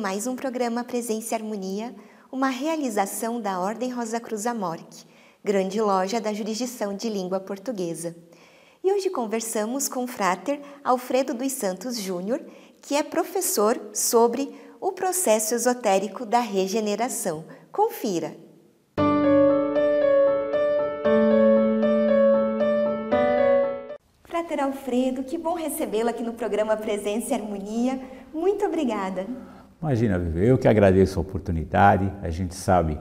mais um programa Presença e Harmonia, uma realização da Ordem Rosa Cruz Amorque, grande loja da jurisdição de língua portuguesa. E hoje conversamos com o frater Alfredo dos Santos Júnior, que é professor sobre o processo esotérico da regeneração. Confira! Frater Alfredo, que bom recebê-lo aqui no programa Presença e Harmonia. Muito obrigada. Imagina, eu que agradeço a oportunidade. A gente sabe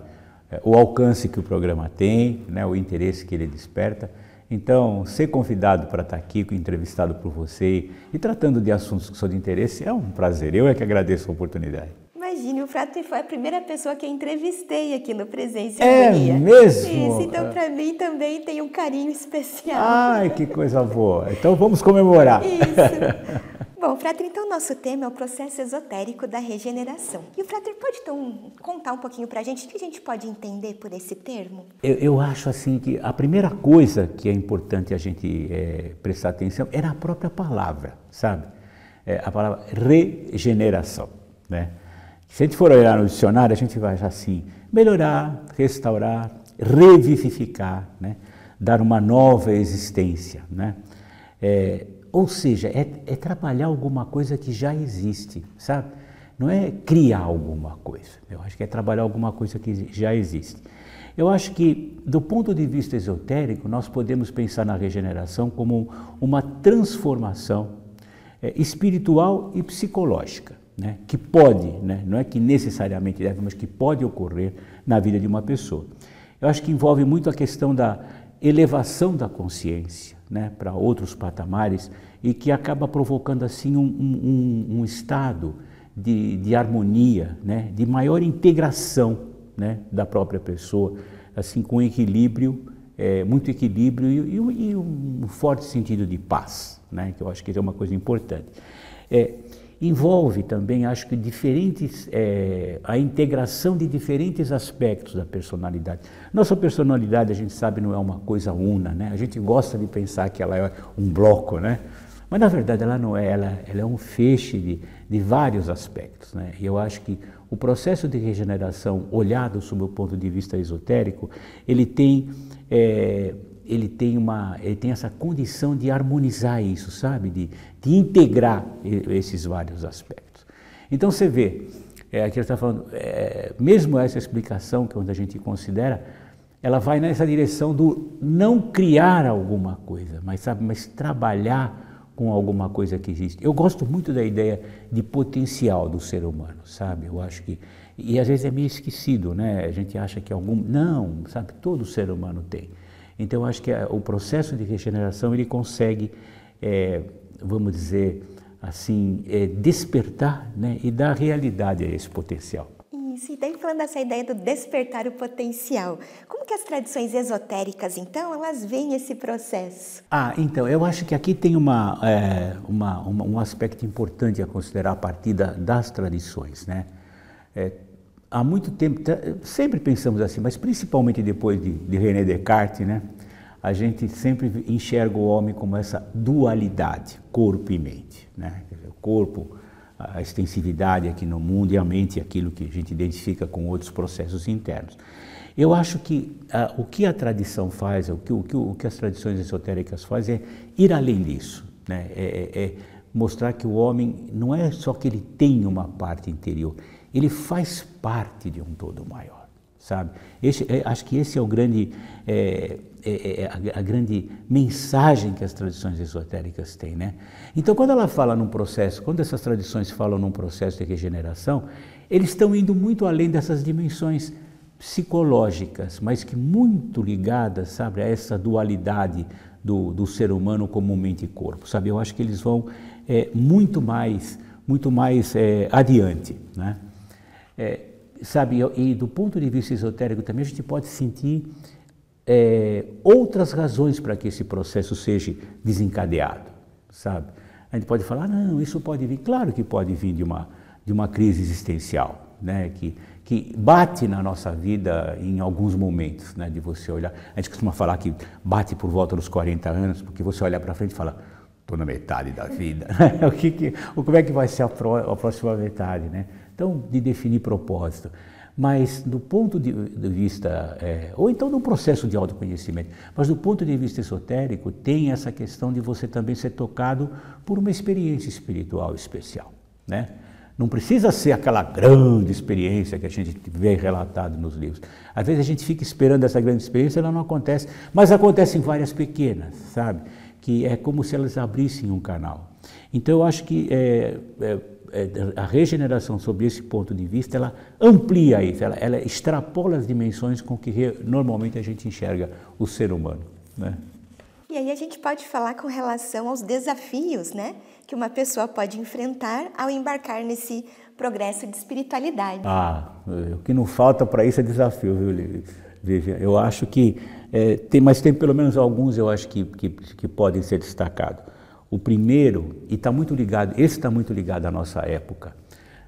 é, o alcance que o programa tem, né, o interesse que ele desperta. Então, ser convidado para estar aqui, entrevistado por você e tratando de assuntos que são de interesse é um prazer. Eu é que agradeço a oportunidade. Imagine, o Frater foi a primeira pessoa que eu entrevistei aqui no Presença É Harmonia. mesmo? Isso, então para mim também tem um carinho especial. Ai, que coisa boa. Então vamos comemorar. Isso. Bom, Frater, então nosso tema é o processo esotérico da regeneração. E o Frater pode então contar um pouquinho para a gente o que a gente pode entender por esse termo? Eu, eu acho assim que a primeira coisa que é importante a gente é, prestar atenção é na própria palavra, sabe? É, a palavra regeneração, né? Se a gente for olhar no dicionário, a gente vai achar assim, melhorar, restaurar, revivificar, né? dar uma nova existência. Né? É, ou seja, é, é, trabalhar alguma coisa que já existe, sabe? Não é criar alguma coisa. Eu acho que é trabalhar alguma coisa que já existe. Eu acho que, do ponto de vista esotérico, nós podemos pensar na regeneração como uma transformação é, espiritual e psicológica né, que pode, né, não é que necessariamente deve, mas que pode ocorrer na vida de uma pessoa. Eu acho que envolve muito a questão da elevação da consciência né, para outros patamares e que acaba provocando assim um, um, um estado de, de harmonia, né, de maior integração né, da própria pessoa, assim com equilíbrio, é, muito equilíbrio e, e, e, um forte sentido de paz, né, que eu acho que é uma coisa importante. É, envolve também, acho que, diferentes, é, a integração de diferentes aspectos da personalidade. Nossa personalidade, a gente sabe, não é uma coisa una, né? A gente gosta de pensar que ela é um bloco, né? Mas, na verdade, ela não é, ela, ela é um feixe de, de vários aspectos, né? E eu acho que o processo de regeneração, olhado sob o ponto de vista esotérico, ele tem... É, ele tem, uma, ele tem essa condição de harmonizar isso, sabe? De, de integrar esses vários aspectos. Então você vê, é, aqui ele está falando, é, mesmo essa explicação, que onde a gente considera, ela vai nessa direção do não criar alguma coisa, mas, sabe, mas trabalhar com alguma coisa que existe. Eu gosto muito da ideia de potencial do ser humano, sabe? Eu acho que e às vezes é meio esquecido, né? A gente acha que algum não, sabe? Todo ser humano tem. Então, acho que o processo de regeneração ele consegue, é, vamos dizer assim, é, despertar né, e dar realidade a esse potencial. Isso, e daí falando dessa ideia do despertar o potencial, como que as tradições esotéricas, então, elas veem esse processo? Ah, então, eu acho que aqui tem uma, é, uma, uma um aspecto importante a considerar a partir da, das tradições, né? Há muito tempo, sempre pensamos assim, mas principalmente depois de, de René Descartes, né? A gente sempre enxerga o homem como essa dualidade, corpo e mente, né? O corpo, a extensividade aqui no mundo e a mente aquilo que a gente identifica com outros processos internos. Eu acho que ah, o que a tradição faz, o que, o, que, o que as tradições esotéricas fazem é ir além disso, né? é, é, é mostrar que o homem não é só que ele tem uma parte interior, ele faz parte de um todo maior, sabe? Esse, é, acho que esse é o grande, é, é, é a, a, grande mensagem que as tradições esotéricas têm, né? Então, quando ela fala num processo, quando essas tradições falam num processo de regeneração, eles estão indo muito além dessas dimensões psicológicas, mas que muito ligadas, sabe, a essa dualidade do, do ser humano como mente e corpo, sabe? Eu acho que eles vão é, muito mais, muito mais é, adiante, né? É, sabe, e do ponto de vista esotérico também a gente pode sentir é, outras razões para que esse processo seja desencadeado, sabe? A gente pode falar, não, isso pode vir, claro que pode vir de uma, de uma crise existencial, né? que, que bate na nossa vida em alguns momentos, né? de você olhar. A gente costuma falar que bate por volta dos 40 anos, porque você olha para frente e fala, estou na metade da vida. o que, que, como é que vai ser a, a próxima metade, né? Então, de definir propósito. Mas do ponto de, vista, é, ou então do processo de autoconhecimento, mas do ponto de vista esotérico, tem essa questão de você também ser tocado por uma experiência espiritual especial, né? Não precisa ser aquela grande experiência que a gente vê relatado nos livros. Às vezes a gente fica esperando essa grande experiência, ela não acontece, mas acontecem várias pequenas, sabe? Que é como se elas abrissem um canal. Então eu acho que é, é, a regeneração, sob esse ponto de vista, ela amplia isso, ela, ela extrapola as dimensões com que re, normalmente a gente enxerga o ser humano. Né? E aí a gente pode falar com relação aos desafios, né? que uma pessoa pode enfrentar ao embarcar nesse progresso de espiritualidade. Ah, o que não falta para isso é desafio, viu, Vivian? Eu acho que é, tem, mas tem pelo menos alguns eu acho que, que, que podem ser destacados. O primeiro, e está muito ligado, esse está muito ligado à nossa época.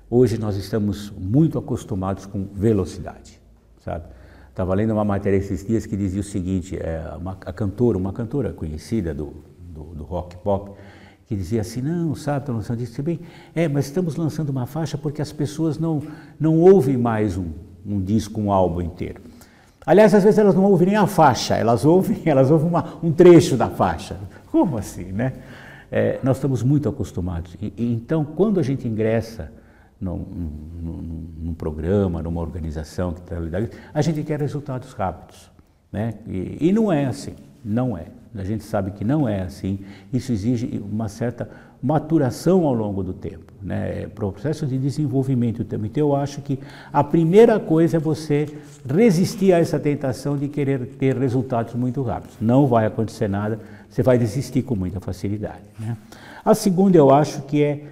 Hoje nós estamos muito acostumados com velocidade, sabe? Estava lendo uma matéria esses dias que dizia o seguinte: é, uma, a cantora, uma cantora conhecida do, do, do rock pop, que dizia assim, não, sabe, estou lançando isso. Bem, é, mas estamos lançando uma faixa porque as pessoas não, não ouvem mais um, um disco, um álbum inteiro. Aliás, às vezes elas não ouvem nem a faixa, elas ouvem, elas ouvem uma, um trecho da faixa. Como assim, né? É, nós estamos muito acostumados. E, e, então, quando a gente ingressa num, num, num, programa, numa organização que trabalha, a gente quer resultados rápidos. Né? E, e não é assim, não é. A gente sabe que não é assim. Isso exige uma certa maturação ao longo do tempo, né? É processo de desenvolvimento também. Então eu acho que a primeira coisa é você resistir a essa tentação de querer ter resultados muito rápidos. Não vai acontecer nada, você vai desistir com muita facilidade. Né? A segunda eu acho que é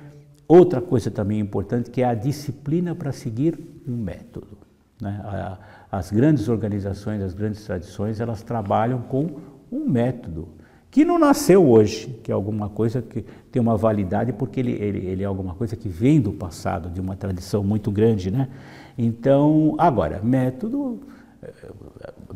outra coisa também importante, que é a disciplina para seguir um método. Né? As grandes organizações, as grandes tradições, elas trabalham com um método que não nasceu hoje, que é alguma coisa que tem uma validade porque ele, ele, ele é alguma coisa que vem do passado, de uma tradição muito grande, né? Então, agora, método,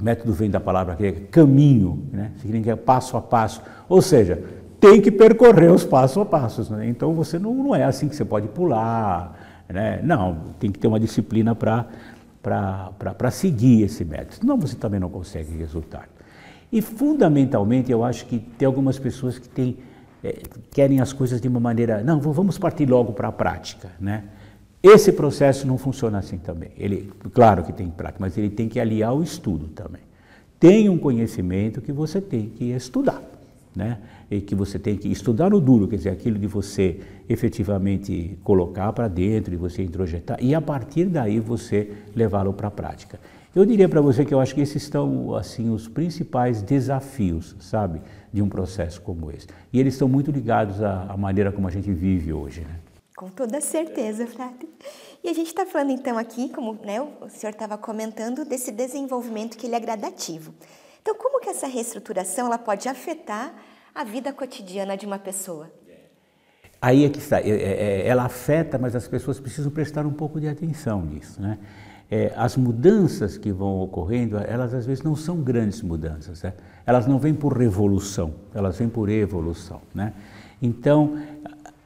método vem da palavra que é caminho, né? Significa passo a passo, ou seja, tem que percorrer os passos a passos, né? Então você não, não é assim que você pode pular, né? Não, tem que ter uma disciplina para para seguir esse método, senão você também não consegue resultado. E fundamentalmente eu acho que tem algumas pessoas que têm, é, querem as coisas de uma maneira, não, vamos partir logo para a prática, né? Esse processo não funciona assim também. Ele, claro que tem prática, mas ele tem que aliar o estudo também. Tem um conhecimento que você tem que estudar, né? E que você tem que estudar no duro, quer dizer, aquilo de você efetivamente colocar para dentro e você introjetar, e a partir daí você levá-lo para a prática. Eu diria para você que eu acho que esses estão assim os principais desafios, sabe, de um processo como esse. E eles estão muito ligados à, à maneira como a gente vive hoje, né? Com toda certeza, Frade. E a gente está falando então aqui, como né, o senhor estava comentando, desse desenvolvimento que ele é gradativo. Então, como que essa reestruturação ela pode afetar a vida cotidiana de uma pessoa? Aí é que está. É, é, ela afeta, mas as pessoas precisam prestar um pouco de atenção nisso, né? é, as mudanças que vão ocorrendo, elas às vezes não são grandes mudanças, né? elas não vêm por revolução, elas vêm por evolução. Né? Então,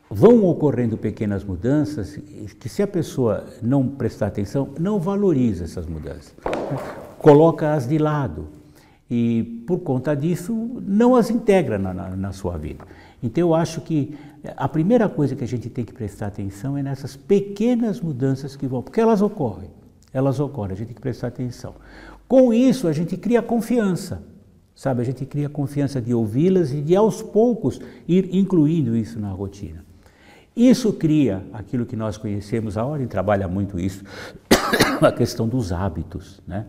vão ocorrendo pequenas mudanças que, se a pessoa não prestar atenção, não valoriza essas mudanças, né? coloca-as de lado e, por conta disso, não as integra na, na, na sua vida. Então, eu acho que a primeira coisa que a gente tem que prestar atenção é nessas pequenas mudanças que vão, porque elas ocorrem elas ocorrem, a gente tem que prestar atenção. Com isso, a gente cria confiança, sabe? A gente cria confiança de ouvi-las e de aos poucos ir incluindo isso na rotina. Isso cria aquilo que nós conhecemos, a Ordem trabalha muito isso, a questão dos hábitos, né?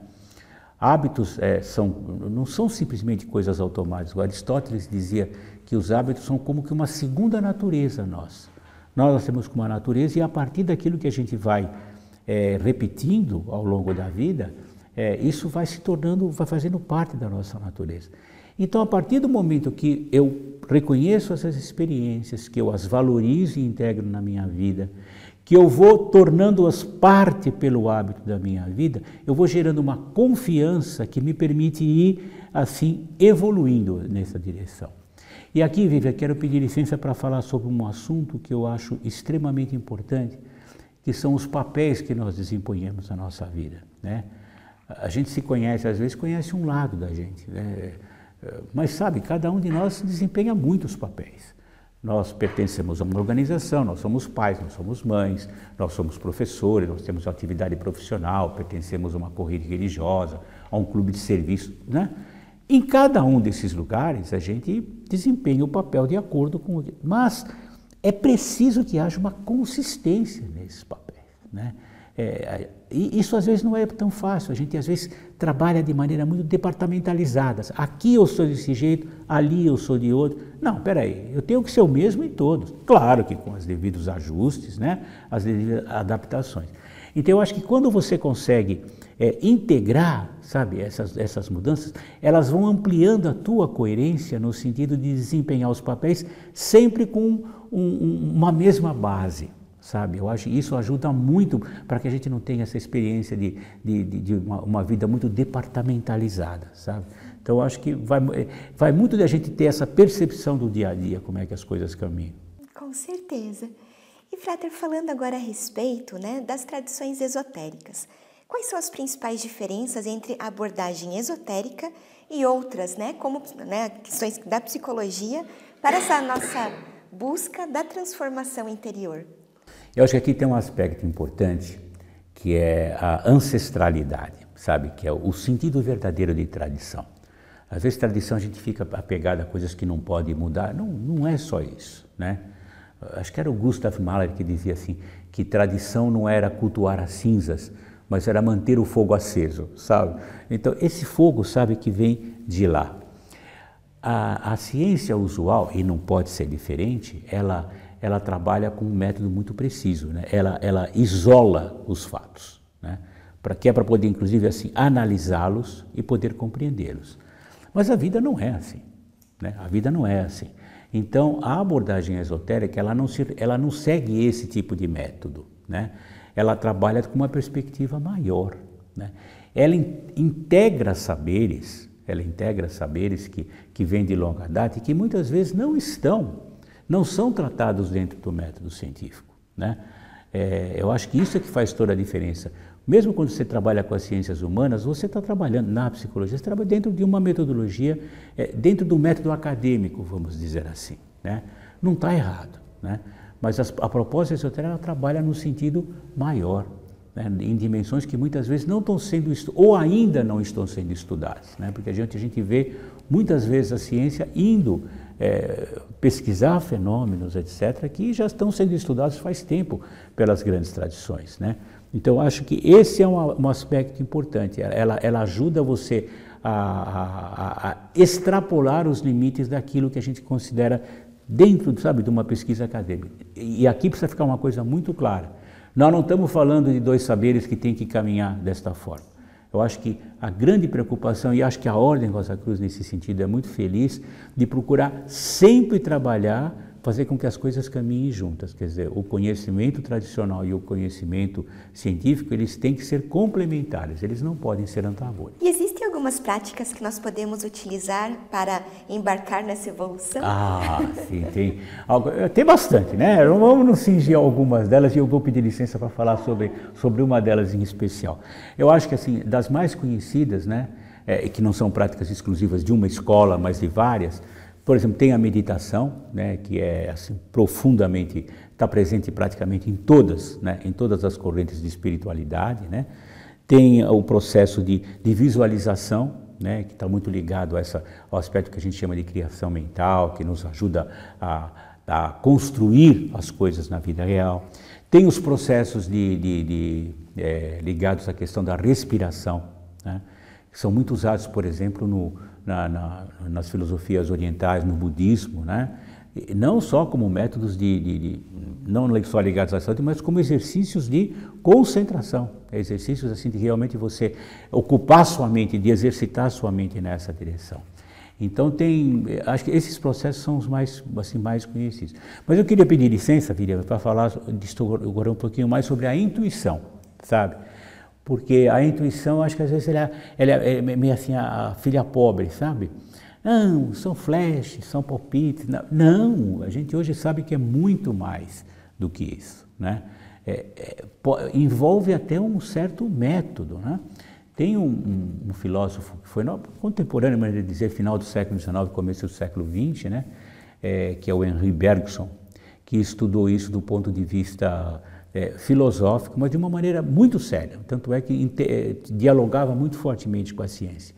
Hábitos é, são, não são simplesmente coisas automáticas. O Aristóteles dizia que os hábitos são como que uma segunda natureza nossa. Nós temos uma natureza e a partir daquilo que a gente vai é, repetindo ao longo da vida, é, isso vai se tornando, vai fazendo parte da nossa natureza. Então, a partir do momento que eu reconheço essas experiências, que eu as valorizo e integro na minha vida, que eu vou tornando-as parte pelo hábito da minha vida, eu vou gerando uma confiança que me permite ir assim evoluindo nessa direção. E aqui, Vivian, quero pedir licença para falar sobre um assunto que eu acho extremamente importante, que são os papéis que nós desempenhamos na nossa vida. Né? A gente se conhece, às vezes conhece um lado da gente, né? Mas sabe, cada um de nós desempenha muitos papéis. Nós pertencemos a uma organização, nós somos pais, nós somos mães, nós somos professores, nós temos atividade profissional, pertencemos a uma corrida religiosa, a um clube de serviço. Né? Em cada um desses lugares, a gente desempenha o papel de acordo com o. Mas é preciso que haja uma consistência nesses papéis. Né? É, e isso às vezes não é tão fácil. A gente às vezes trabalha de maneira muito departamentalizada. Aqui eu sou desse jeito, ali eu sou de outro. Não, peraí, eu tenho que ser o mesmo em todos. Claro que com os devidos ajustes, né? as devidas adaptações. Então eu acho que quando você consegue é, integrar, sabe, essas, essas mudanças, elas vão ampliando a tua coerência no sentido de desempenhar os papéis sempre com um, uma mesma base sabe? Eu acho isso ajuda muito para que a gente não tenha essa experiência de, de, de, de uma, uma, vida muito departamentalizada, sabe? Então acho que vai, vai muito da gente ter essa percepção do dia a dia, como é que as coisas caminham. Com certeza. E Frater, falando agora a respeito né, das tradições esotéricas, quais são as principais diferenças entre a abordagem esotérica e outras, né, como né, questões da psicologia, para essa nossa busca da transformação interior? Eu acho que aqui tem um aspecto importante que é a ancestralidade, sabe? Que é o sentido verdadeiro de tradição. Às vezes, tradição a gente fica apegado a coisas que não pode mudar. Não, não é só isso, né? Acho que era o Gustav Mahler que dizia assim, que tradição não era cultuar as cinzas, mas era manter o fogo aceso, sabe? Então, esse fogo, sabe, que vem de lá. A, a ciência usual, e não pode ser diferente, ela ela trabalha com um método muito preciso, né? ela, ela isola os fatos, né? para que é para poder, inclusive, assim, analisá-los e poder compreendê-los. Mas a vida não é assim, né? a vida não é assim. Então, a abordagem esotérica, ela não, se, ela não segue esse tipo de método, né? ela trabalha com uma perspectiva maior. Né? Ela in, integra saberes, ela integra saberes que, que vêm de longa data e que muitas vezes não estão não são tratados dentro do método científico. Né? É, eu acho que isso é que faz toda a diferença. Mesmo quando você trabalha com as ciências humanas, você está trabalhando na psicologia, você trabalha dentro de uma metodologia, é, dentro do método acadêmico, vamos dizer assim. Né? Não está errado. Né? Mas as, a proposta esotérica trabalha no sentido maior, né? em dimensões que muitas vezes não estão sendo ou ainda não estão sendo estudadas, né? porque a gente, a gente vê muitas vezes a ciência indo é, pesquisar fenômenos, etc., que já estão sendo estudados faz tempo pelas grandes tradições. Né? Então, acho que esse é um, um aspecto importante. Ela, ela ajuda você a, a, a, extrapolar os limites daquilo que a gente considera dentro, sabe, de uma pesquisa acadêmica. E aqui precisa ficar uma coisa muito clara. Nós não estamos falando de dois saberes que têm que caminhar desta forma. Eu acho que a grande preocupação, e acho que a Ordem Rosa Cruz nesse sentido é muito feliz, de procurar sempre trabalhar fazer com que as coisas caminhem juntas. Quer dizer, o conhecimento tradicional e o conhecimento científico, eles têm que ser complementares, eles não podem ser antagônicos. E existem algumas práticas que nós podemos utilizar para embarcar nessa evolução? Ah, sim, tem. Tem bastante, né? Vamos nos cingir algumas delas e eu vou pedir licença para falar sobre, sobre uma delas em especial. Eu acho que, assim, das mais conhecidas, né, é, que não são práticas exclusivas de uma escola, mas de várias, por exemplo, tem a meditação, né, que é assim, profundamente, está presente praticamente em todas, né, em todas as correntes de espiritualidade. Né? Tem o processo de, de visualização, né, que está muito ligado a essa, ao aspecto que a gente chama de criação mental, que nos ajuda a, a construir as coisas na vida real. Tem os processos de, de, de é, ligados à questão da respiração, né, que são muito usados, por exemplo, no, na, na, nas filosofias orientais, no budismo, né? Não só como métodos de, de, de, não só ligados à saúde, mas como exercícios de concentração, exercícios assim de realmente você ocupar sua mente, de exercitar sua mente nessa direção. Então tem, acho que esses processos são os mais assim mais conhecidos. Mas eu queria pedir licença, Viriam, para falar agora um pouquinho mais sobre a intuição, sabe? porque a intuição, acho que às vezes ela, ela é meio assim a, filha pobre, sabe? Não, são flashes, são palpites. Não, a gente hoje sabe que é muito mais do que isso. Né? É, é, envolve até um certo método. Né? Tem um, um, um filósofo que foi no, contemporâneo, mas dizer, final do século XIX, começo do século XX, né? É, que é o Henri Bergson, que estudou isso do ponto de vista é, filosófico, mas de uma maneira muito séria. Tanto é que é, dialogava muito fortemente com a ciência.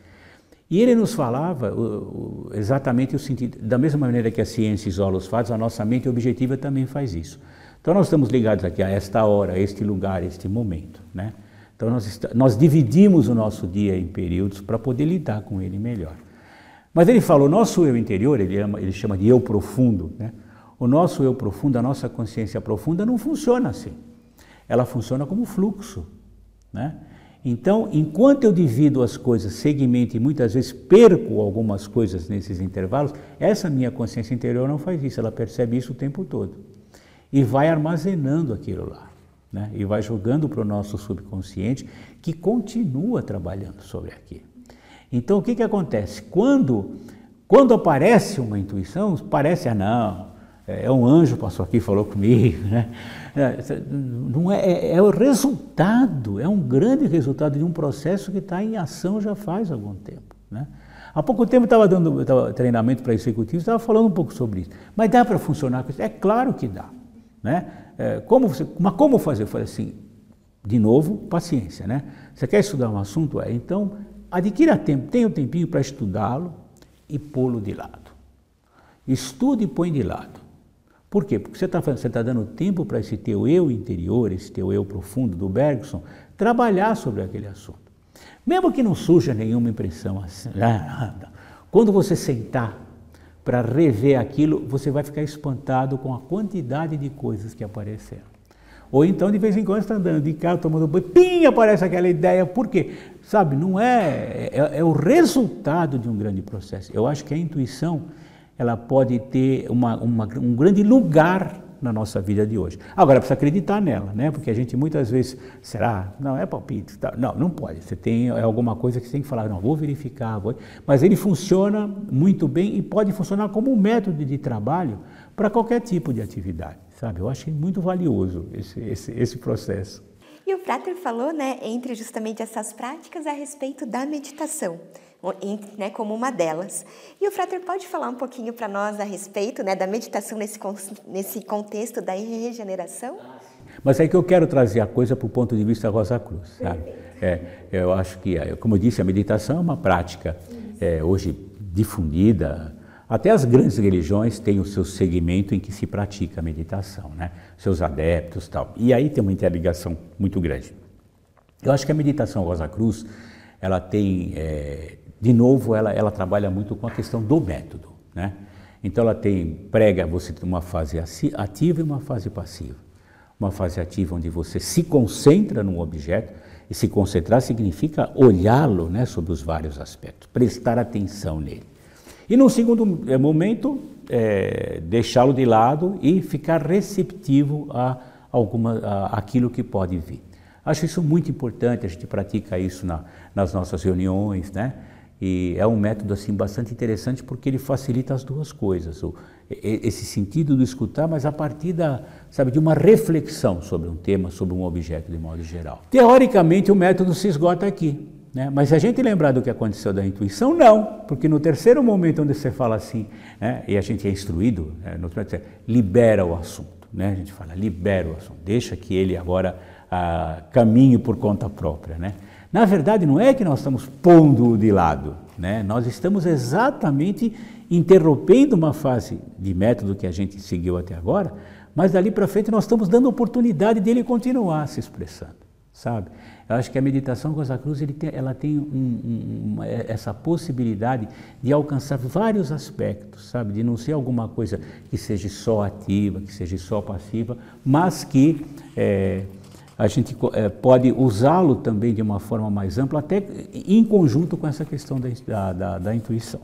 E ele nos falava o, o, exatamente o sentido, da mesma maneira que a ciência isola os fatos, a nossa mente objetiva também faz isso. Então nós estamos ligados aqui a esta hora, a este lugar, a este momento. Né? Então nós, nós dividimos o nosso dia em períodos para poder lidar com ele melhor. Mas ele falou, nosso eu interior, ele, ama, ele chama de eu profundo, né? o nosso eu profundo, a nossa consciência profunda não funciona assim. Ela funciona como fluxo. Né? Então, enquanto eu divido as coisas, segmento e muitas vezes perco algumas coisas nesses intervalos, essa minha consciência interior não faz isso, ela percebe isso o tempo todo. E vai armazenando aquilo lá. Né? E vai jogando para o nosso subconsciente, que continua trabalhando sobre aquilo. Então, o que, que acontece? Quando, quando aparece uma intuição, parece, ah, não, é, é um anjo passou aqui e falou comigo, né? É, não é, é, é, o resultado, é um grande resultado de um processo que está em ação já faz algum tempo. Né? Há pouco tempo estava dando tava treinamento para executivos, estava falando um pouco sobre isso. Mas dá para funcionar com isso? É claro que dá. Né? É, como você, mas como fazer? Eu falei assim, de novo, paciência. Né? Você quer estudar um assunto? É, então, adquira tempo, tenha um tempinho para estudá-lo e pô-lo de lado. Estude e põe de lado. Por quê? Porque você está tá dando tempo para esse teu eu interior, esse teu eu profundo do Bergson, trabalhar sobre aquele assunto. Mesmo que não surja nenhuma impressão assim, né? quando você sentar para rever aquilo, você vai ficar espantado com a quantidade de coisas que apareceram. Ou então, de vez em quando, está andando de carro, tomando banho, pim, aparece aquela ideia. Por quê? Sabe, não é, é, é o resultado de um grande processo. Eu acho que a intuição ela pode ter uma, uma, um grande lugar na nossa vida de hoje. Agora, precisa acreditar nela, né? porque a gente muitas vezes, será? Não, é palpite. Tá. Não, não pode. Você tem é alguma coisa que você tem que falar, não, vou verificar. Vou... Mas ele funciona muito bem e pode funcionar como um método de trabalho para qualquer tipo de atividade, sabe? Eu acho muito valioso esse, esse, esse processo. E o Frater falou, né, entre justamente essas práticas a respeito da meditação né, como uma delas. E o Frater pode falar um pouquinho para nós a respeito né, da meditação nesse, nesse contexto da regeneração? Mas é que eu quero trazer a coisa para o ponto de vista Rosa Cruz, sabe? É, eu acho que, como eu disse, a meditação é uma prática é, hoje difundida. Até as grandes religiões têm o seu segmento em que se pratica a meditação, né? Seus adeptos tal. E aí tem uma interligação muito grande. Eu acho que a meditação Rosa Cruz, ela tem é, de novo, ela, ela trabalha muito com a questão do método. Né? Então, ela tem, prega você tem uma fase ativa e uma fase passiva. Uma fase ativa onde você se concentra num objeto, e se concentrar significa olhá-lo né, sobre os vários aspectos, prestar atenção nele. E no segundo eh, momento, é, deixá-lo de lado e ficar receptivo a, alguma, a aquilo que pode vir. Acho isso muito importante, a gente pratica isso na, nas nossas reuniões, né? E é um método assim bastante interessante porque ele facilita as duas coisas, o, esse sentido do escutar, mas a partir da, sabe, de uma reflexão sobre um tema, sobre um objeto de modo geral. Teoricamente o método se esgota aqui, né? Mas se a gente lembrar do que aconteceu da intuição, não, porque no terceiro momento onde você fala assim, né, e a gente é instruído, né, no libera o assunto, né? A gente fala libera o assunto, deixa que ele agora ah, caminhe por conta própria, né? Na verdade, não é que nós estamos pondo de lado, né? nós estamos exatamente interrompendo uma fase de método que a gente seguiu até agora, mas dali para frente nós estamos dando oportunidade dele continuar se expressando, sabe? Eu acho que a meditação com a Cruz tem, ela tem um, um, uma, é, essa possibilidade de alcançar vários aspectos, sabe? De não ser alguma coisa que seja só ativa, que seja só passiva, mas que é, a gente é, pode usá-lo também de uma forma mais ampla, até em conjunto com essa questão da, da, da intuição.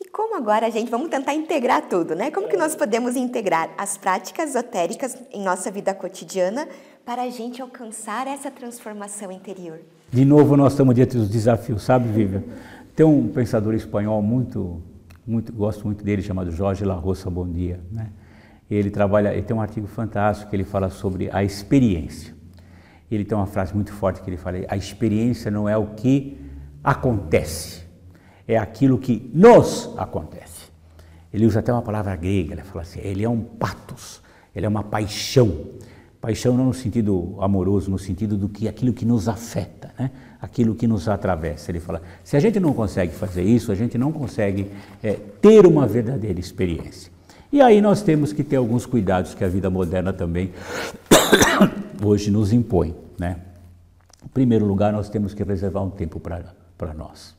E como agora a gente, vamos tentar integrar tudo, né? Como que nós podemos integrar as práticas esotéricas em nossa vida cotidiana para a gente alcançar essa transformação interior? De novo, nós estamos diante dos desafios, sabe, Vivian? Tem um pensador espanhol muito muito, gosto muito dele, chamado Jorge La Roça Bom Dia. Né? Ele trabalha, ele tem um artigo fantástico que ele fala sobre a experiência. Ele tem uma frase muito forte que ele fala: a experiência não é o que acontece, é aquilo que nos acontece. Ele usa até uma palavra grega, ele fala assim: ele é um patos, ele é uma paixão. Paixão não no sentido amoroso, no sentido do que aquilo que nos afeta, né? aquilo que nos atravessa. Ele fala: se a gente não consegue fazer isso, a gente não consegue é, ter uma verdadeira experiência. E aí nós temos que ter alguns cuidados que a vida moderna também hoje nos impõe. Né? Em primeiro lugar, nós temos que reservar um tempo para nós.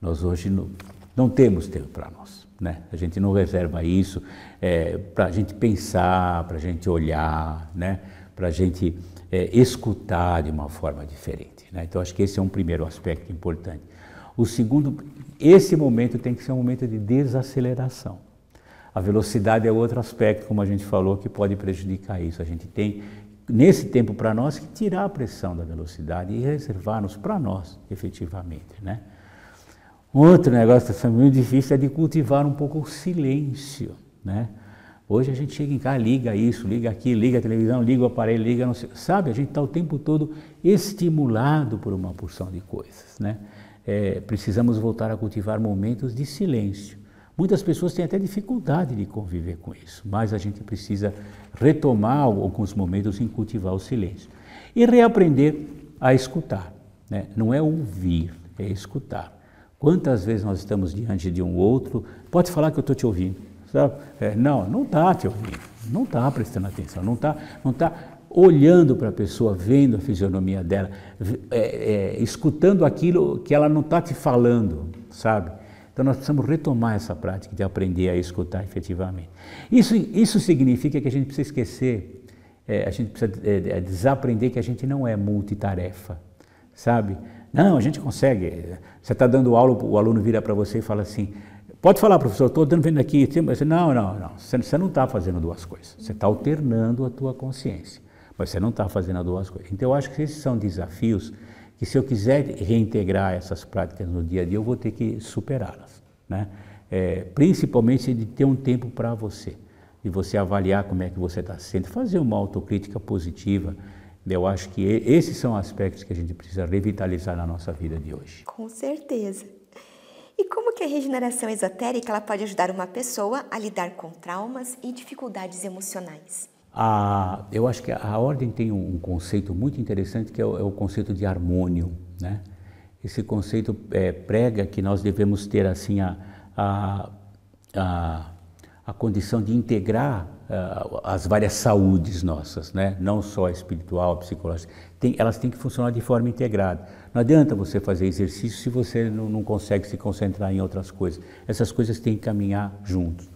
Nós hoje não, não temos tempo para nós. Né? A gente não reserva isso é, para a gente pensar, para a gente olhar, né? para a gente é, escutar de uma forma diferente. Né? Então, acho que esse é um primeiro aspecto importante. O segundo, esse momento tem que ser um momento de desaceleração. A velocidade é outro aspecto, como a gente falou, que pode prejudicar isso. A gente tem, nesse tempo para nós, que tirar a pressão da velocidade e reservar-nos para nós, efetivamente. Né? Outro negócio que é muito difícil é de cultivar um pouco o silêncio. Né? Hoje a gente chega em casa, liga isso, liga aqui, liga a televisão, liga o aparelho, liga não sei, sabe? A gente está o tempo todo estimulado por uma porção de coisas, né? É, precisamos voltar a cultivar momentos de silêncio. Muitas pessoas têm até dificuldade de conviver com isso, mas a gente precisa retomar alguns momentos em cultivar o silêncio e reaprender a escutar. Né? Não é ouvir, é escutar. Quantas vezes nós estamos diante de um outro, pode falar que eu estou te ouvindo, sabe? É, não, não está te ouvindo, não está prestando atenção, não está não tá olhando para a pessoa, vendo a fisionomia dela, é, é, escutando aquilo que ela não está te falando, sabe? Então nós precisamos retomar essa prática de aprender a escutar efetivamente. Isso, isso significa que a gente precisa esquecer, é, a gente precisa é, é desaprender que a gente não é multitarefa, sabe? Não, a gente consegue. Você está dando aula, o aluno vira para você e fala assim: pode falar, professor, estou dando vendo aqui. Não, não, não. Você, não está fazendo duas coisas. Você está alternando a tua consciência, mas você não está fazendo as duas coisas. Então eu acho que esses são desafios que se eu quiser reintegrar essas práticas no dia a dia, eu vou ter que superá-las. Né? É, principalmente de ter um tempo para você, de você avaliar como é que você está sendo, fazer uma autocrítica positiva. Eu acho que esses são aspectos que a gente precisa revitalizar na nossa vida de hoje. Com certeza. E como que a regeneração esotérica ela pode ajudar uma pessoa a lidar com traumas e dificuldades emocionais? A, eu acho que a ordem tem um, conceito muito interessante que é o, é o, conceito de harmônio, né? Esse conceito é, prega que nós devemos ter assim a, a, a, a condição de integrar uh, as várias saúdes nossas, né? não só a espiritual, a psicológica, tem, elas têm que funcionar de forma integrada. Não adianta você fazer exercício se você não, não consegue se concentrar em outras coisas. Essas coisas têm que caminhar juntos.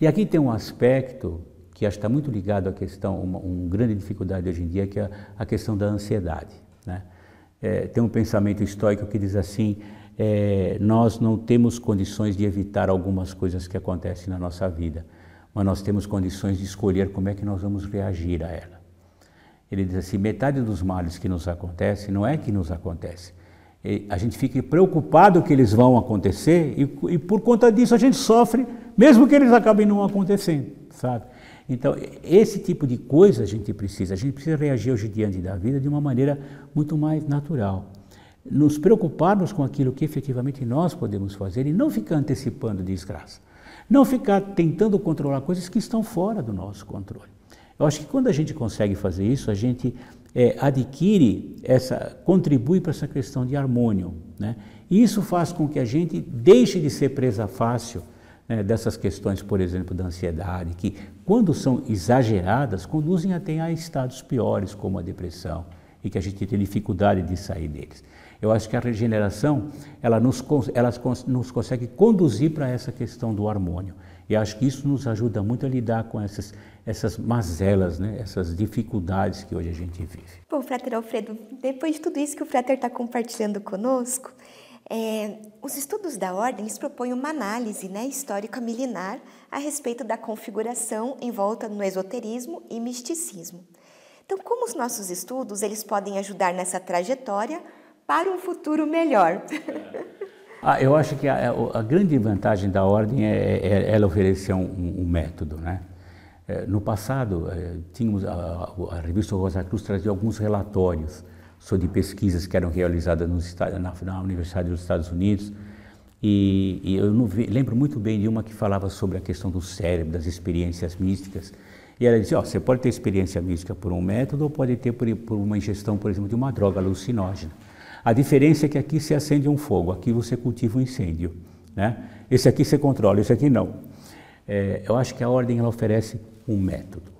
E aqui tem um aspecto que acho que está muito ligado à questão, uma, uma grande dificuldade hoje em dia, que é a questão da ansiedade. Né? É, tem um pensamento estoico que diz assim: é, nós não temos condições de evitar algumas coisas que acontecem na nossa vida, mas nós temos condições de escolher como é que nós vamos reagir a ela. Ele diz assim: metade dos males que nos acontecem não é que nos acontece. A gente fica preocupado que eles vão acontecer e, e por conta disso a gente sofre, mesmo que eles acabem não acontecendo, sabe? Então, esse tipo de coisa a gente precisa. A gente precisa reagir hoje diante da vida de uma maneira muito mais natural. Nos preocuparmos com aquilo que efetivamente nós podemos fazer e não ficar antecipando desgraça. Não ficar tentando controlar coisas que estão fora do nosso controle. Eu acho que quando a gente consegue fazer isso, a gente é, adquire essa, contribui para essa questão de harmônio. Né? E isso faz com que a gente deixe de ser presa fácil né, dessas questões, por exemplo, da ansiedade, que quando são exageradas, conduzem até a estados piores, como a depressão, e que a gente tem dificuldade de sair deles. Eu acho que a regeneração, ela nos, ela nos consegue conduzir para essa questão do harmônio. E acho que isso nos ajuda muito a lidar com essas, essas mazelas, né? essas dificuldades que hoje a gente vive. Bom, Frater Alfredo, depois de tudo isso que o Frater está compartilhando conosco, é, os estudos da ordem propõem uma análise né, histórica milenar a respeito da configuração em volta no esoterismo e misticismo. Então, como os nossos estudos eles podem ajudar nessa trajetória para um futuro melhor? Ah, eu acho que a, a, grande vantagem da ordem é, é, é ela oferecer um, um, método, né? É, no passado, é, tínhamos a, a, revista Rosa Cruz trazia alguns relatórios sobre pesquisas que eram realizadas nos, na, na Universidade dos Estados Unidos, e, e eu vi, lembro muito bem de uma que falava sobre a questão do cérebro, das experiências místicas, e ela dizia, ó, você pode ter experiência mística por um método ou pode ter por, por uma ingestão, por exemplo, de uma droga alucinógena. A diferença é que aqui se acende um fogo, aqui você cultiva um incêndio. Né? Esse aqui você controla, esse aqui não. É, eu acho que a ordem ela oferece um método,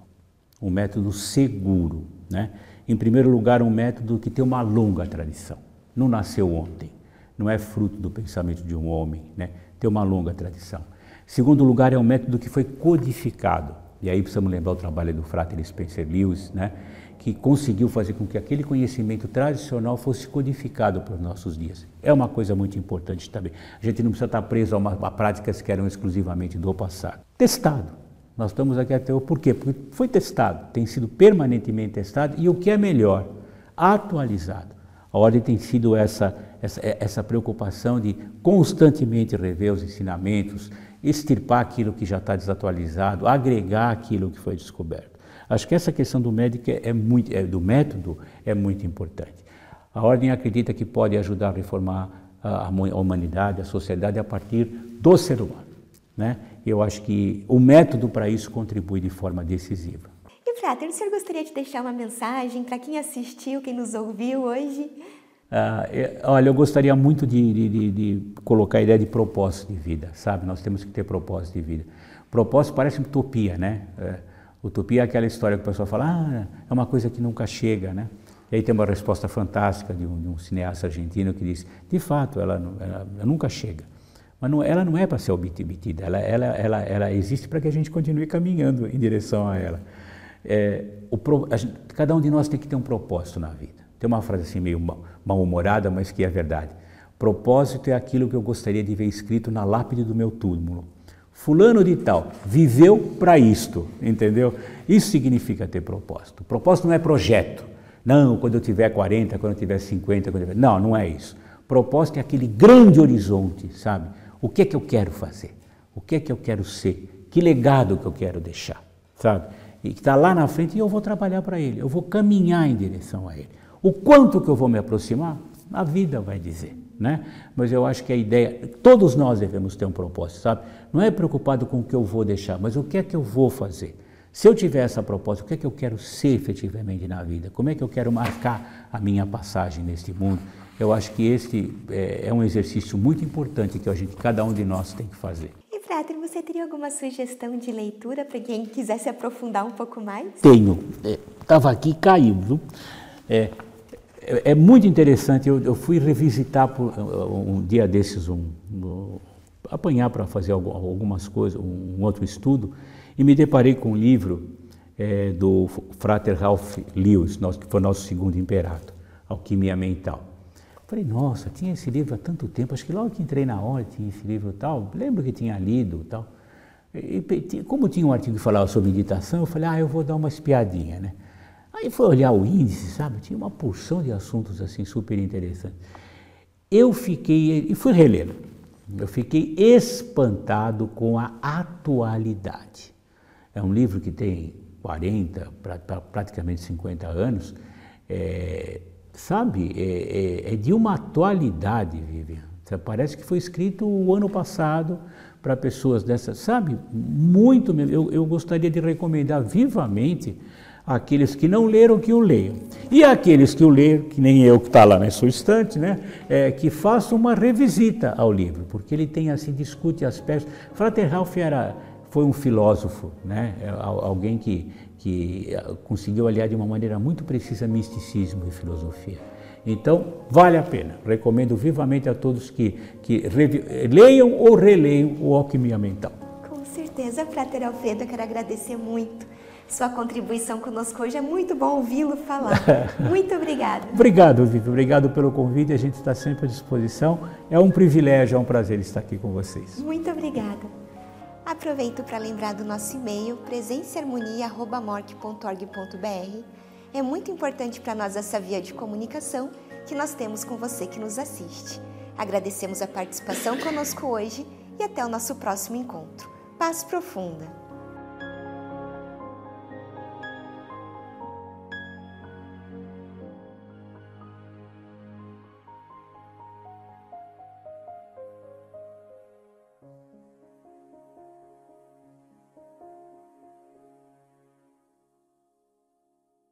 um método seguro. Né? Em primeiro lugar, um método que tem uma longa tradição, não nasceu ontem, não é fruto do pensamento de um homem, né? tem uma longa tradição. Segundo lugar, é um método que foi codificado. E aí precisamos lembrar o trabalho do frater Spencer Lewis, né? que conseguiu fazer com que aquele conhecimento tradicional fosse codificado para os nossos dias. É uma coisa muito importante também. A gente não precisa estar preso a, uma, a práticas que eram exclusivamente do passado. Testado. Nós estamos aqui até o porquê? Porque foi testado, tem sido permanentemente testado e o que é melhor, atualizado. A ordem tem sido essa, essa, essa preocupação de constantemente rever os ensinamentos, extirpar aquilo que já está desatualizado, agregar aquilo que foi descoberto. Acho que essa questão do médico é muito, é, do método é muito importante. A ordem acredita que pode ajudar a reformar a, a humanidade, a sociedade a partir do ser humano. Né? Eu acho que o método para isso contribui de forma decisiva. E, Frater, o senhor gostaria de deixar uma mensagem para quem assistiu, quem nos ouviu hoje? Ah, é, olha, eu gostaria muito de, de, de, de, colocar a ideia de propósito de vida, sabe? Nós temos que ter propósito de vida. Propósito parece utopia, né? É, Utopia é aquela história que o pessoal fala, ah, é uma coisa que nunca chega, né? E aí tem uma resposta fantástica de um, um cineasta argentino que diz, de fato, ela, ela, ela nunca chega. Mas não, ela não é para ser obtida, ela, ela, ela, ela existe para que a gente continue caminhando em direção a ela. É, o, a gente, cada um de nós tem que ter um propósito na vida. Tem uma frase assim meio mal-humorada, mas que é verdade. Propósito é aquilo que eu gostaria de ver escrito na lápide do meu túmulo. Fulano de tal viveu para isto, entendeu? Isso significa ter propósito. Propósito não é projeto. Não, quando eu tiver 40, quando eu tiver 50, quando eu tiver... Não, não é isso. Propósito é aquele grande horizonte, sabe? O que é que eu quero fazer? O que é que eu quero ser? Que legado que eu quero deixar, sabe? E que está lá na frente e eu vou trabalhar para ele, eu vou caminhar em direção a ele. O quanto que eu vou me aproximar, a vida vai dizer né? Mas eu acho que a ideia, todos nós devemos ter um propósito, sabe? Não é preocupado com o que eu vou deixar, mas o que é que eu vou fazer? Se eu tiver essa proposta, o que é que eu quero ser efetivamente na vida? Como é que eu quero marcar a minha passagem neste mundo? Eu acho que este é, é um exercício muito importante que a gente, cada um de nós tem que fazer. E Frater, você teria alguma sugestão de leitura para quem quisesse aprofundar um pouco mais? Tenho. Estava é, aqui e caiu, viu? É, é, é, muito interessante. Eu, eu, fui revisitar por, um dia desses, um, um apanhar para fazer algumas coisas, um outro estudo, e me deparei com um livro é, do Frater Ralph Lewis, nosso, que foi nosso segundo imperato, Alquimia Mental. Falei, nossa, tinha esse livro há tanto tempo, acho que logo que entrei na hora tinha esse livro tal, lembro que tinha lido tal. E, como tinha um artigo que falava sobre meditação, eu falei, ah, eu vou dar uma espiadinha, né? Aí foi olhar o índice, sabe? Tinha uma porção de assuntos assim super interessantes. Eu fiquei, e fui relendo, eu fiquei espantado com a atualidade. É um livro que tem 40, pra, pra praticamente 50 anos, é, sabe? É, é, é, de uma atualidade, Vivian. Parece que foi escrito o ano passado para pessoas dessas, sabe? Muito mesmo. Eu, eu gostaria de recomendar vivamente aqueles que não leram que o leiam. E aqueles que o leram, que nem eu que está lá na sua estante, né, é, que façam uma revisita ao livro, porque ele tem assim, discute aspectos. Frater Ralph era, foi um filósofo, né, é, alguém que, que é, conseguiu aliar de uma maneira muito precisa misticismo e filosofia. Então, vale a pena. Recomendo vivamente a todos que, que leiam ou releiam o Alquimia Mental. Com certeza, Frater Alfredo, eu quero agradecer muito sua contribuição conosco hoje. É muito bom ouvi-lo falar. Muito obrigada. Obrigado, Vitor. Obrigado pelo convite. A gente está sempre à disposição. É um privilégio, é um prazer estar aqui com vocês. Muito obrigada. Aproveito para lembrar do nosso e-mail presenciaharmonia.morc.org.br. É muito importante para nós essa via de comunicação que nós temos com você que nos assiste. Agradecemos a participação conosco hoje e até o nosso próximo encontro. Paz profunda!